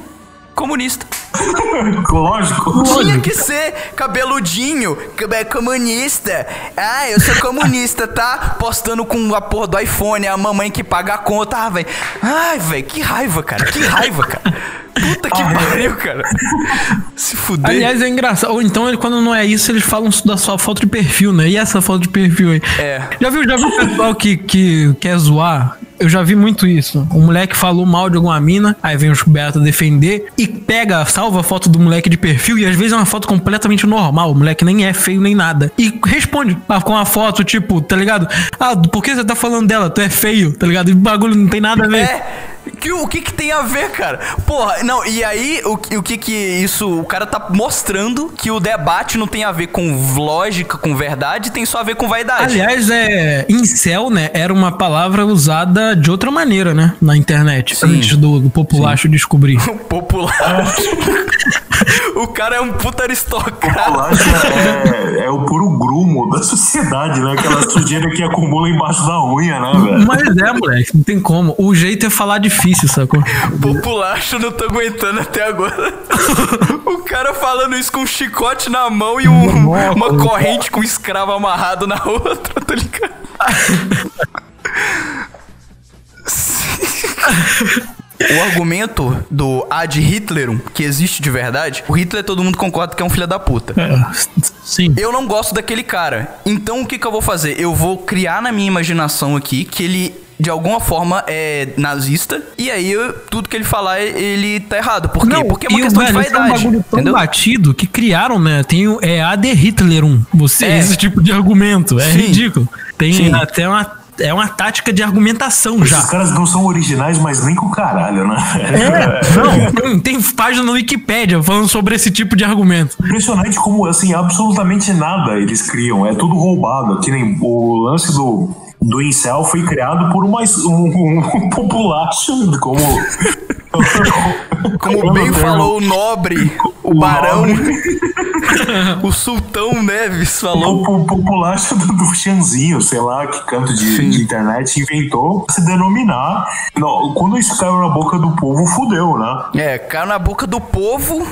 Comunista. [LAUGHS] Lógico. Tinha que ser cabeludinho, é comunista. Ah, eu sou comunista, tá? Postando com a porra do iPhone, a mamãe que paga a conta. Ah, velho. Ai, velho, que raiva, cara. Que raiva, cara. Puta que pariu, cara. Se fuder. Aliás, é engraçado. Ou então, ele, quando não é isso, eles falam da sua foto de perfil, né? E essa foto de perfil aí? É. Já viu, já viu o pessoal que, que quer zoar? Eu já vi muito isso. O moleque falou mal de alguma mina, aí vem os beta defender e pega, salva a foto do moleque de perfil e às vezes é uma foto completamente normal. O moleque nem é feio nem nada. E responde ah, com uma foto, tipo, tá ligado? Ah, por que você tá falando dela? Tu é feio, tá ligado? E o bagulho não tem nada a ver. É. Que, o que que tem a ver, cara? Porra, não, e aí o, que- o que que isso. O cara tá mostrando que o debate não tem a ver com lógica, com verdade, tem só a ver com vaidade. Aliás, é, incel, né, era uma palavra usada de outra maneira, né, na internet, Sim. antes do, do populacho descobrir. [LAUGHS] O popular. [LAUGHS] o cara é um puta aristocrata. Polache é, é o puro grumo da sociedade, né? Aquela sujeira que acumula embaixo da unha, né, velho? Mas é, moleque, não tem como. O jeito é falar difícil, sacou? Populacho, não tô aguentando até agora. [LAUGHS] o cara falando isso com um chicote na mão e um- uma corrente com um escravo amarrado na outra, tá ligado? O argumento do ad Hitlerum, que existe de verdade, o Hitler todo mundo concorda que é um filho da puta. É, sim. Eu não gosto daquele cara. Então o que, que eu vou fazer? Eu vou criar na minha imaginação aqui que ele de alguma forma é nazista. E aí eu- tudo que ele falar ele tá errado. Por quê? Porque é uma questão de velho, esse é um vaidade. bagulho tão entendeu? batido que criaram, né? Tem o é AD Hitlerum. Você, É. esse tipo de argumento. É Sim. ridículo. Tem Sim. até uma. É uma tática de argumentação já. Esses caras não são originais, mas nem com o caralho, né? É, não, tem, tem página no Wikipédia falando sobre esse tipo de argumento. Impressionante como, assim, absolutamente nada eles criam. É tudo roubado. Que nem o lance do, do Incel foi criado por uma, um, um [LAUGHS] populacho, como... Como bem falou o nobre, o, O barão, [LAUGHS] o sultão Neves falou. O populacho do, do Xanzinho, sei lá, que canto de, de internet inventou se denominar. Não, quando isso caiu na boca do povo, fudeu, né? É, caiu na boca do povo,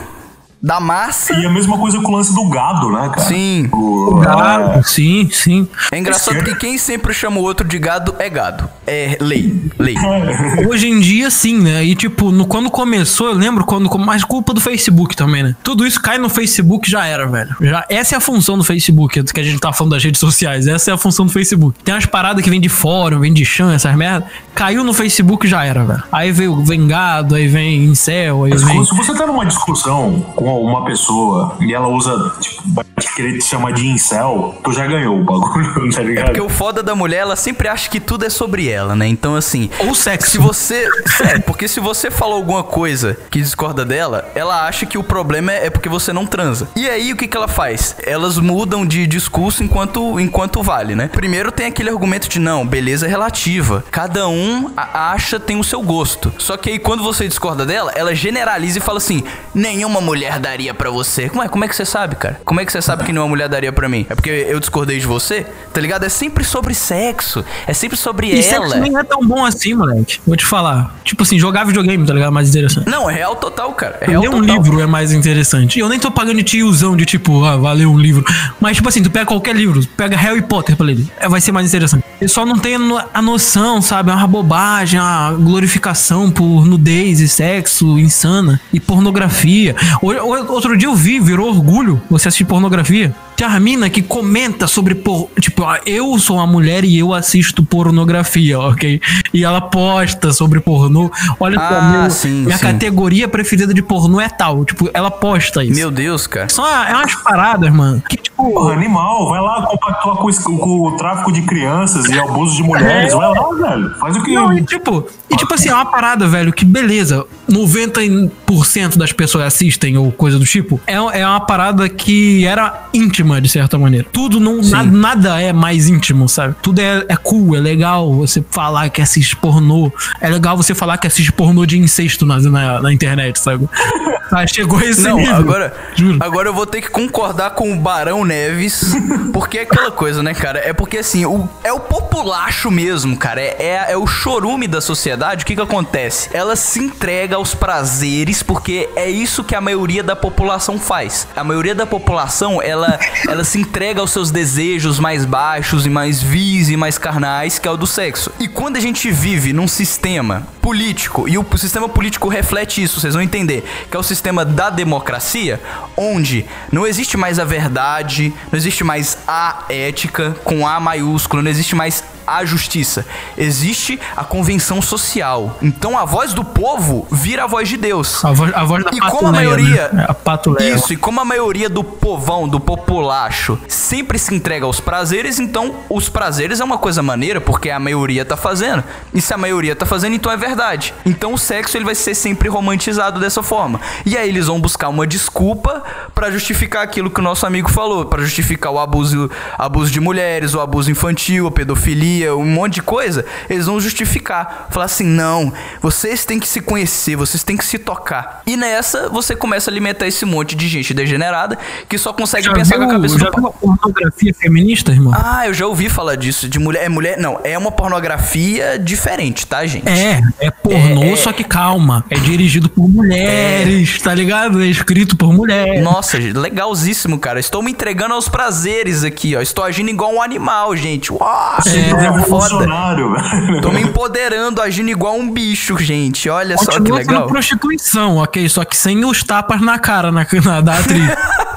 da massa. E a mesma coisa com o lance do gado, né, cara? Sim. O, Gado, sim, sim. É engraçado que quem sempre chama o outro de gado é gado. É lei, lei. [LAUGHS] Hoje em dia, sim, né? E tipo, no, quando começou, eu lembro quando. Mas culpa do Facebook também, né? Tudo isso cai no Facebook já era, velho. Já, essa é a função do Facebook, que a gente tá falando das redes sociais. Essa é a função do Facebook. Tem umas paradas que vem de fórum, vem de chão, essas merdas. Caiu no Facebook já era, velho. Aí veio vem gado, aí vem incel, aí Mas vem. se você tá numa discussão com uma pessoa e ela usa, tipo, vai querer te chamar de incel, tu já ganhou o bagulho, [LAUGHS] tá ligado? Porque o foda da mulher, ela sempre acha que tudo é sobre ela, né? Então, assim. Ou sexo. Se você. [LAUGHS] É, porque se você falou alguma coisa que discorda dela, ela acha que o problema é é porque você não transa. E aí, o que, que ela faz? Elas mudam de discurso enquanto, enquanto vale, né? Primeiro tem aquele argumento de não, beleza é relativa. Cada um a- acha, tem o seu gosto. Só que aí, quando você discorda dela, ela generaliza e fala assim: nenhuma mulher daria pra você. Como é, como é que você sabe, cara? Como é que você sabe que nenhuma mulher daria pra mim? É porque eu discordei de você? Tá ligado? É sempre sobre sexo. É sempre sobre E ela. sexo nem é tão bom assim, moleque. Vou te falar. Tipo assim, jogar videogame, tá ligado? Mais interessante. Não, é real total, cara. É real Ler um livro é mais interessante. E eu nem tô pagando tiozão de tipo, ah, valeu um livro. Mas, tipo assim, tu pega qualquer livro, pega Harry Potter pra ler. É, vai ser mais interessante. Eu só não no- a noção, sabe? É uma bobagem, uma glorificação por nudez e sexo insana e pornografia. O- o- outro dia eu vi, virou orgulho você assistir pornografia. Tem a mina que comenta sobre por, tipo, ah, eu sou uma mulher e eu assisto pornografia, ok? E ela posta sobre pornô. Olha só, Ah, meu- sim, minha sim. categoria preferida de pornô é tal. Tipo, ela posta isso. Meu Deus, cara. Só é umas paradas, mano. Que tipo. Porra, animal, vai lá compactuar com, com o tráfico de crianças e abuso de mulheres, vai lá, velho. Faz o que. Não, e tipo, e tipo assim, é uma parada, velho, que beleza. 90 e 10% das pessoas assistem ou coisa do tipo, é, é uma parada que era íntima, de certa maneira. Tudo não. Na, nada é mais íntimo, sabe? Tudo é, é cool, é legal você falar que assiste pornô. É legal você falar que assiste pornô de incesto na, na, na internet, sabe? [LAUGHS] Ah, chegou esse Não, nível. agora, Juro. agora eu vou ter que concordar com o Barão Neves, porque é aquela coisa, né, cara? É porque assim, o, é o populacho mesmo, cara. É, é, é o chorume da sociedade. O que que acontece? Ela se entrega aos prazeres, porque é isso que a maioria da população faz. A maioria da população, ela, ela se entrega aos seus desejos mais baixos e mais vis e mais carnais, que é o do sexo. E quando a gente vive num sistema político, e o sistema político reflete isso, vocês vão entender, que é o sistema da democracia, onde não existe mais a verdade, não existe mais a ética com A maiúsculo, não existe mais a justiça. Existe a convenção social. Então a voz do povo vira a voz de Deus. A voz, a voz da E como a patuleia, maioria. né? A patuleia. Isso, e como a maioria do povão, do populacho, sempre se entrega aos prazeres, então os prazeres é uma coisa maneira, porque a maioria tá fazendo. E se a maioria tá fazendo, então é verdade. Então o sexo ele vai ser sempre romantizado dessa forma. E aí eles vão buscar uma desculpa pra justificar aquilo que o nosso amigo falou, pra justificar o abuso, abuso de mulheres, o abuso infantil, a pedofilia, um monte de coisa. Eles vão justificar, falar assim: "Não, vocês têm que se conhecer, vocês têm que se tocar". E nessa você começa a alimentar esse monte de gente degenerada que só consegue Já pensar viu, com a cabeça já do viu a pornografia feminista, irmão? ah, eu já ouvi falar disso. De mulher. É mulher. Não, é uma pornografia diferente, tá, gente? É, é pornô, É, é. só que calma. É dirigido por mulheres, tá ligado? É escrito por mulheres. Nossa, gente, legalzíssimo, cara. Estou me entregando aos prazeres aqui, ó. Estou agindo igual um animal, gente. Uau, é, é foda. revolucionário, velho. Tô me empoderando, agindo igual um bicho, gente. Olha só que Continua sendo legal. prostituição, ok? Só que sem os tapas na cara na, na- da atriz. [LAUGHS]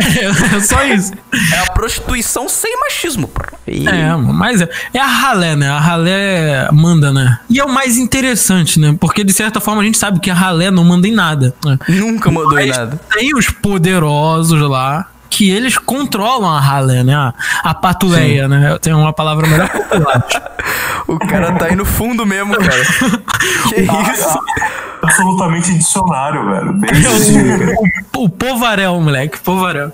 é, só isso. É a prostituição sem machismo. E- É, mas é, é a ralé, né? A ralé manda, né? E é o mais interessante, né? Porque de certa forma a gente sabe que a ralé não manda em nada. Né? Nunca mandou em Mas nada. tem os poderosos lá que eles controlam a ralé, né? A, a patuleia, né? Tem uma palavra melhor popular. [LAUGHS] O cara tá aí no fundo mesmo, cara. [LAUGHS] que isso? Absolutamente dicionário, velho. Desde... o, o povarel, moleque, povarel.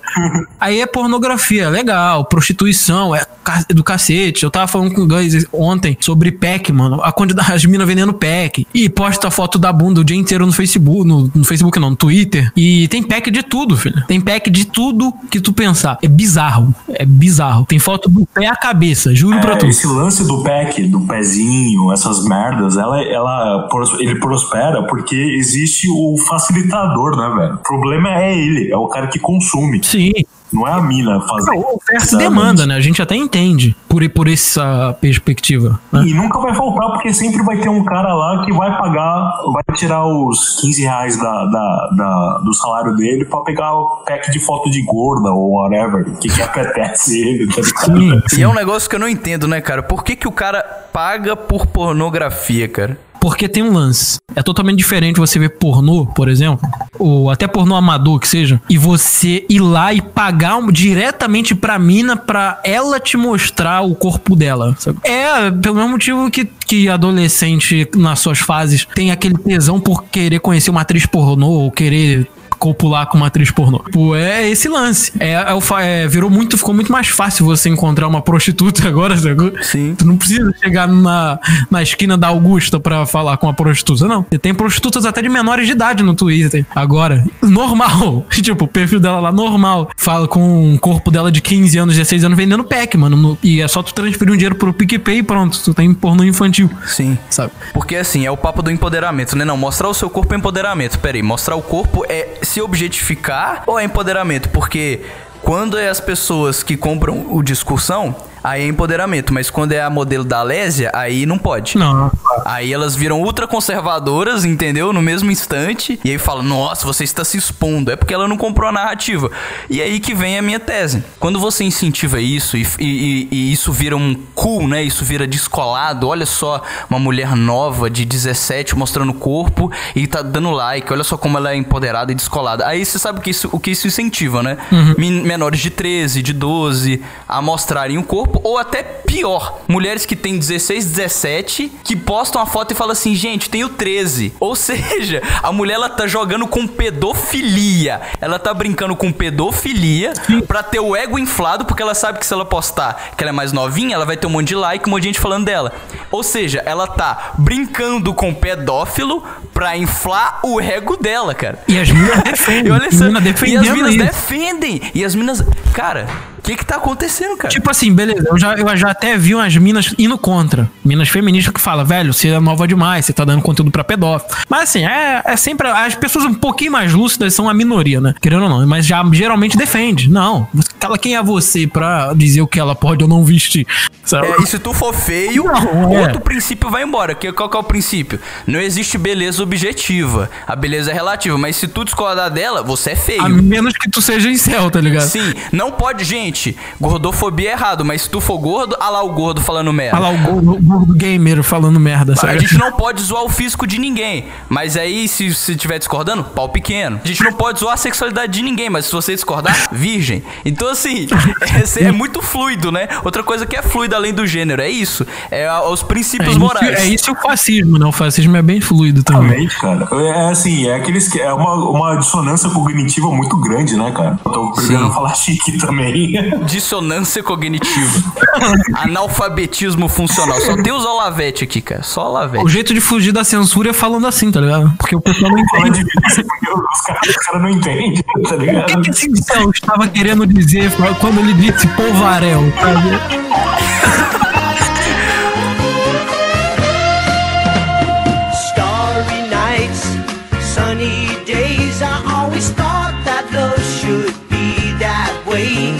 Aí é pornografia, legal, prostituição, é ca- do cacete. Eu tava falando com o Guys ontem sobre pack, mano. A quantidade das minas vendendo pack. E posta foto da bunda o dia inteiro no Facebook, no, no Facebook não, no Twitter. E tem pack de tudo, filho. Tem pack de tudo que tu pensar. É bizarro, é bizarro. Tem foto do pé à cabeça, juro pra É, tu. esse lance do pack, do pezinho, essas merdas, ela, ela, ele prospera porque existe o facilitador, né, velho? O problema é ele, é o cara que consome, Sim. não é a mina fazendo. Não, oferta e demanda, né? A gente até entende por, por essa perspectiva. Né? E nunca vai faltar, porque sempre vai ter um cara lá que vai pagar, vai tirar os 15 reais da, da, da- do salário dele pra pegar o pack de foto de gorda ou whatever, que, que apetece [LAUGHS] ele, tá ligado? Sim, E é um negócio que eu não entendo, né, cara? Por que, que o cara paga por pornografia, cara? Porque tem um lance. É totalmente diferente você ver pornô, por exemplo, ou até pornô amador que seja, e você ir lá e pagar diretamente pra mina pra ela te mostrar o corpo dela. sabe? É, pelo mesmo motivo que, que adolescente nas suas fases tem aquele tesão por querer conhecer uma atriz pornô ou querer copular com uma atriz pornô. Pô, é esse lance. É, é é, virou muito, ficou muito mais fácil você encontrar uma prostituta [LAUGHS] agora, sacou? Sim. Tu não precisa chegar na, na esquina da Augusta pra falar com a prostituta, não. Você tem prostitutas até de menores de idade no Twitter. Agora, normal. [LAUGHS] tipo, o perfil dela lá, normal. Fala com o corpo dela de 15 anos, 16 anos vendendo pack, mano. No- e é só tu transferir um dinheiro pro PicPay e pronto. Tu tem pornô infantil. Sim. Sabe? Porque assim, é o papo do empoderamento, né? Não, mostrar o seu corpo é empoderamento. Pera aí, mostrar o corpo é se objetificar ou é empoderamento? Porque quando é as pessoas que compram o discussão, aí é empoderamento. Mas quando é a modelo da Lésia, aí não pode. Não. Aí elas viram ultraconservadoras, entendeu? No mesmo instante. E aí falam, nossa, você está se expondo. É porque ela não comprou a narrativa. E aí que vem a minha tese. Quando você incentiva isso e, e- e isso vira um cool, né? Isso vira descolado. Olha só, uma mulher nova de 17 mostrando o corpo e tá dando like. Olha só como ela é empoderada e descolada. Aí você sabe o que isso, o que isso incentiva, né? Men- Menores de 13, de 12 a mostrarem o corpo ou até pior, mulheres que têm 16, 17, que postam a foto e falam assim, gente, tenho 13. Ou [LAUGHS] seja, a mulher ela tá jogando com pedofilia. Ela tá brincando com pedofilia pra ter o ego inflado, porque ela sabe que se ela postar que ela é mais novinha, ela vai ter um monte de like, um monte de gente falando dela. Ou seja, ela tá brincando com pedófilo pra inflar o ego dela, cara. E as minas defendem. [LAUGHS] E olha as só, minas e as minas defendem. E as minas. Cara, que que tá acontecendo, cara? Tipo assim, beleza, eu já, eu já até vi umas minas indo contra. Minas feministas que falam, velho, você é nova demais, você tá dando conteúdo pra pedófilo. Mas assim, é, é sempre. As pessoas um pouquinho mais lúcidas são a minoria, né? Querendo ou não. Mas já geralmente defende. Não. Ela, quem é você pra dizer o que ela pode ou não vestir? Sabe? É, e se tu for feio, Não, é. outro princípio vai embora. Que, qual que é o princípio? Não existe beleza objetiva. A beleza é relativa, mas se tu discordar dela, você é feio. A menos que tu seja incel, tá ligado? Sim, não pode, gente. Gordofobia é errado, mas se tu for gordo, olha lá o gordo falando merda. Olha lá o gordo- gordo gamer falando merda, A sabe? gente não pode zoar o físico de ninguém. Mas aí, se se tiver discordando, pau pequeno. A gente não pode zoar a sexualidade de ninguém, mas se você discordar, virgem. Então, assim, [LAUGHS] é, é muito fluido, né? Outra coisa que é fluida além do gênero, é isso. É a- os É princípios isso, morais. é isso e o fascismo, né? O fascismo é bem fluido também. Realmente, cara. É assim, é aqueles que é uma, uma dissonância cognitiva muito grande, né, cara? Eu tô Sim. falar chique também. [LAUGHS] Dissonância cognitiva. Analfabetismo funcional. Só tem os Olavete aqui, cara. Só Olavete. O jeito de fugir da censura é falando assim, tá ligado? Porque o pessoal não Fala entende. os caras os caras não entendem, tá O que, ligado? que esse incel estava querendo dizer quando ele disse polvarel, sabe? Starry nights, sunny days. I always thought that love should be that way.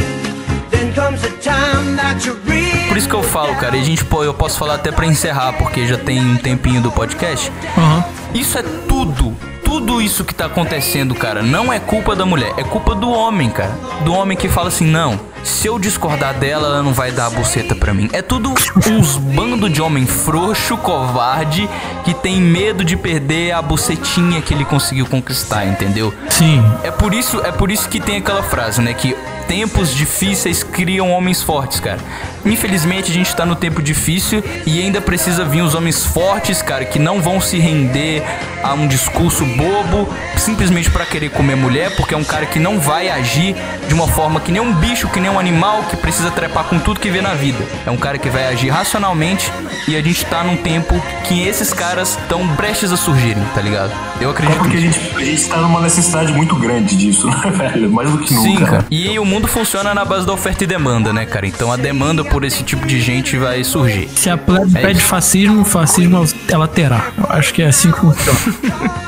Then comes a time that you really. Por isso que eu falo, cara, e a gente, pô, eu posso falar até pra encerrar, porque já tem um tempinho do podcast. Aham. Isso é tudo. Tudo isso que tá acontecendo, cara, não é culpa da mulher, é culpa do homem, cara. Do homem que fala assim: não, se eu discordar dela, ela não vai dar a buceta pra mim. É tudo uns bando de homem frouxo, covarde, que tem medo de perder a bucetinha que ele conseguiu conquistar, entendeu? Sim. É por isso, é por isso que tem aquela frase, né, que tempos difíceis criam homens fortes, cara. Infelizmente a gente tá no tempo difícil e ainda precisa vir os homens fortes, cara, que não vão se render a um discurso bobo simplesmente pra querer comer mulher, porque é um cara que não vai agir de uma forma que nem um bicho, que nem um animal que precisa trepar com tudo que vê na vida. É um cara que vai agir racionalmente e a gente tá num tempo que esses caras estão prestes a surgirem, tá ligado? Eu É acredito porque a gente, a gente tá numa necessidade muito grande disso, [LAUGHS] né, velho? Mais do que nunca. Sim, cara. E o mundo funciona na base da oferta e demanda, né, cara? Então a demanda por esse tipo de gente vai surgir. Se a plebe É pede isso. fascismo, fascismo ela terá. Eu acho que é assim que funciona. [LAUGHS]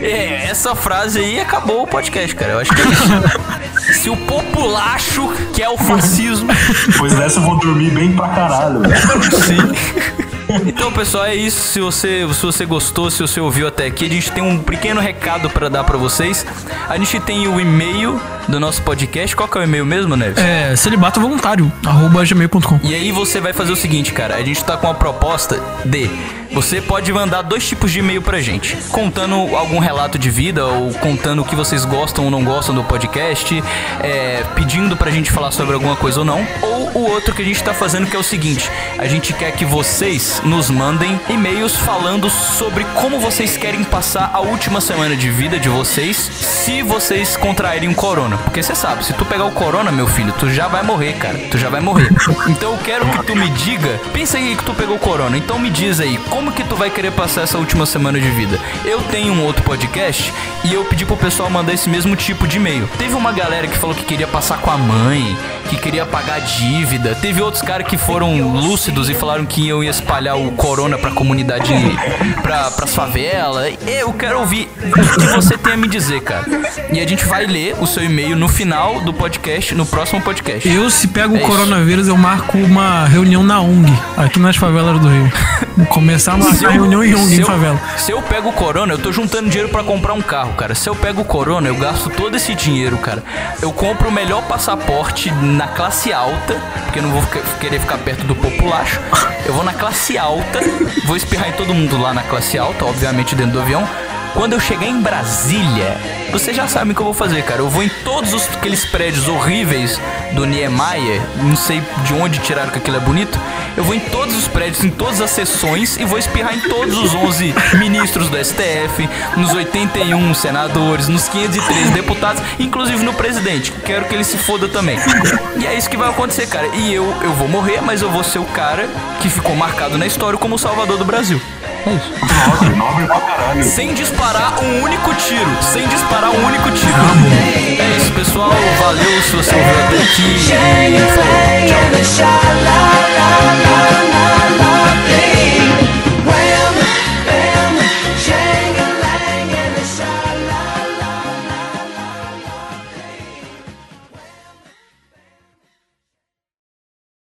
É, essa frase aí acabou o podcast, cara. Eu acho que é isso. [LAUGHS] Se o populacho, que é o fascismo. [LAUGHS] Depois dessa eu vou dormir bem pra caralho, velho. Sim. Então, pessoal, é isso. Se você, se você gostou, se você ouviu até aqui, a gente tem um pequeno recado pra dar pra vocês. A gente tem o e-mail do nosso podcast. Qual que é o e-mail mesmo, Neves? É, celibato voluntário, arroba gmail.com. E aí você vai fazer o seguinte, cara. A gente tá com uma proposta de você pode mandar dois tipos de e-mail pra gente, contando algum relato de vida ou contando o que vocês gostam ou não gostam do podcast, é, pedindo pra gente falar sobre alguma coisa ou não. Ou o outro que a gente tá fazendo que é o seguinte: a gente quer que vocês nos mandem e-mails falando sobre como vocês querem passar a última semana de vida de vocês se vocês contraírem o corona. Porque você sabe, se tu pegar o corona, meu filho, tu já vai morrer, cara. Tu já vai morrer. Então eu quero que tu me diga, pensa aí que tu pegou o corona, então me diz aí, como que tu vai querer passar essa última semana de vida? Eu tenho um outro podcast e eu pedi pro pessoal mandar esse mesmo tipo de e-mail. Teve uma galera que falou que queria passar com a mãe, que queria pagar dívida. Teve outros caras que foram lúcidos e falaram que iam espalhar o corona pra comunidade, pra, pras favelas. Eu quero ouvir o que você tem a me dizer, cara. E a gente vai ler o seu e-mail no final do podcast, no próximo podcast. Eu, se pego É o isso. coronavírus, eu marco uma reunião na ONG, aqui nas favelas do Rio. [LAUGHS] Vou começar a marcar reunião em favela. Se eu pego o corona, eu tô juntando dinheiro pra comprar um carro, cara. Se eu pego o corona, eu gasto todo esse dinheiro, cara. Eu compro o melhor passaporte na classe alta, porque eu não vou querer ficar perto do populacho. Eu vou na classe alta, vou espirrar em todo mundo lá na classe alta, obviamente dentro do avião. Quando eu chegar em Brasília, vocês já sabem o que eu vou fazer, cara. Eu vou em todos os, aqueles prédios horríveis do Niemeyer, não sei de onde tiraram que aquilo é bonito. Eu vou em todos os prédios, em todas as sessões e vou espirrar em todos os 11 ministros do STF, nos 81 senadores, nos 513 deputados, inclusive no presidente. Quero que ele se foda também. E é isso que vai acontecer, cara. E eu, eu vou morrer, mas eu vou ser o cara que ficou marcado na história como o salvador do Brasil. É isso. Nobre, nobre pra caralho. Sem disparar um único tiro. Sem disparar um único tiro. É isso, pessoal. Valeu se você ouviu até aqui. Tchau.